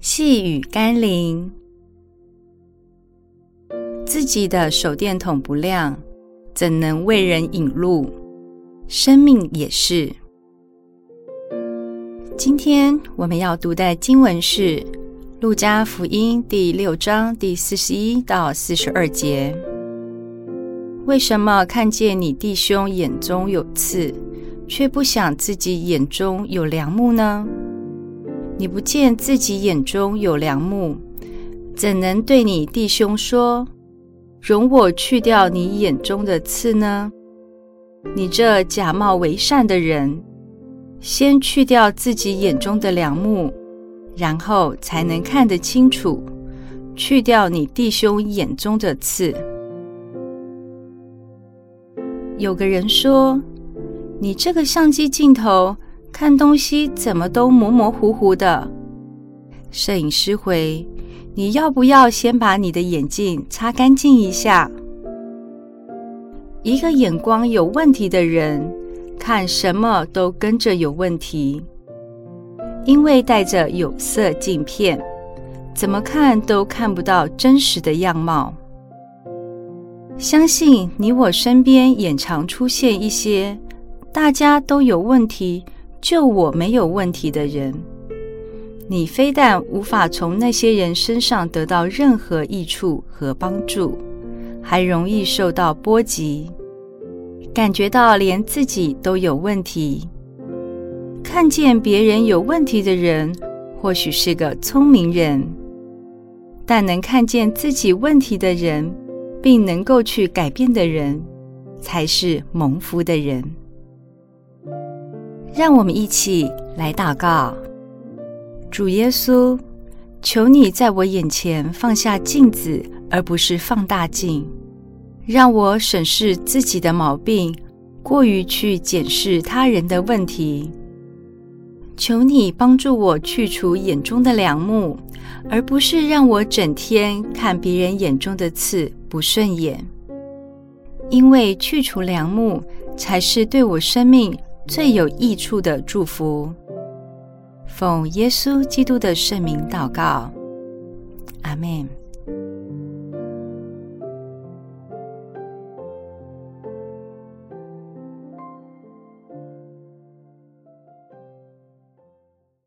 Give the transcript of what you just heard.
细雨甘霖，自己的手电筒不亮，怎能为人引路？生命也是。今天我们要读的经文是《路加福音》第六章第四十一到四十二节。为什么看见你弟兄眼中有刺，却不想自己眼中有梁木呢？你不见自己眼中有梁木，怎能对你弟兄说：“容我去掉你眼中的刺呢？”你这假冒为善的人！先去掉自己眼中的梁木，然后才能看得清楚。去掉你弟兄眼中的刺。有个人说：“你这个相机镜头看东西怎么都模模糊糊的？”摄影师回：“你要不要先把你的眼镜擦干净一下？”一个眼光有问题的人。看什么都跟着有问题，因为戴着有色镜片，怎么看都看不到真实的样貌。相信你我身边也常出现一些大家都有问题，就我没有问题的人。你非但无法从那些人身上得到任何益处和帮助，还容易受到波及。感觉到连自己都有问题，看见别人有问题的人，或许是个聪明人，但能看见自己问题的人，并能够去改变的人，才是蒙福的人。让我们一起来祷告：主耶稣，求你在我眼前放下镜子，而不是放大镜。让我审视自己的毛病，过于去检视他人的问题。求你帮助我去除眼中的良木，而不是让我整天看别人眼中的刺不顺眼。因为去除良木，才是对我生命最有益处的祝福。奉耶稣基督的圣名祷告，阿门。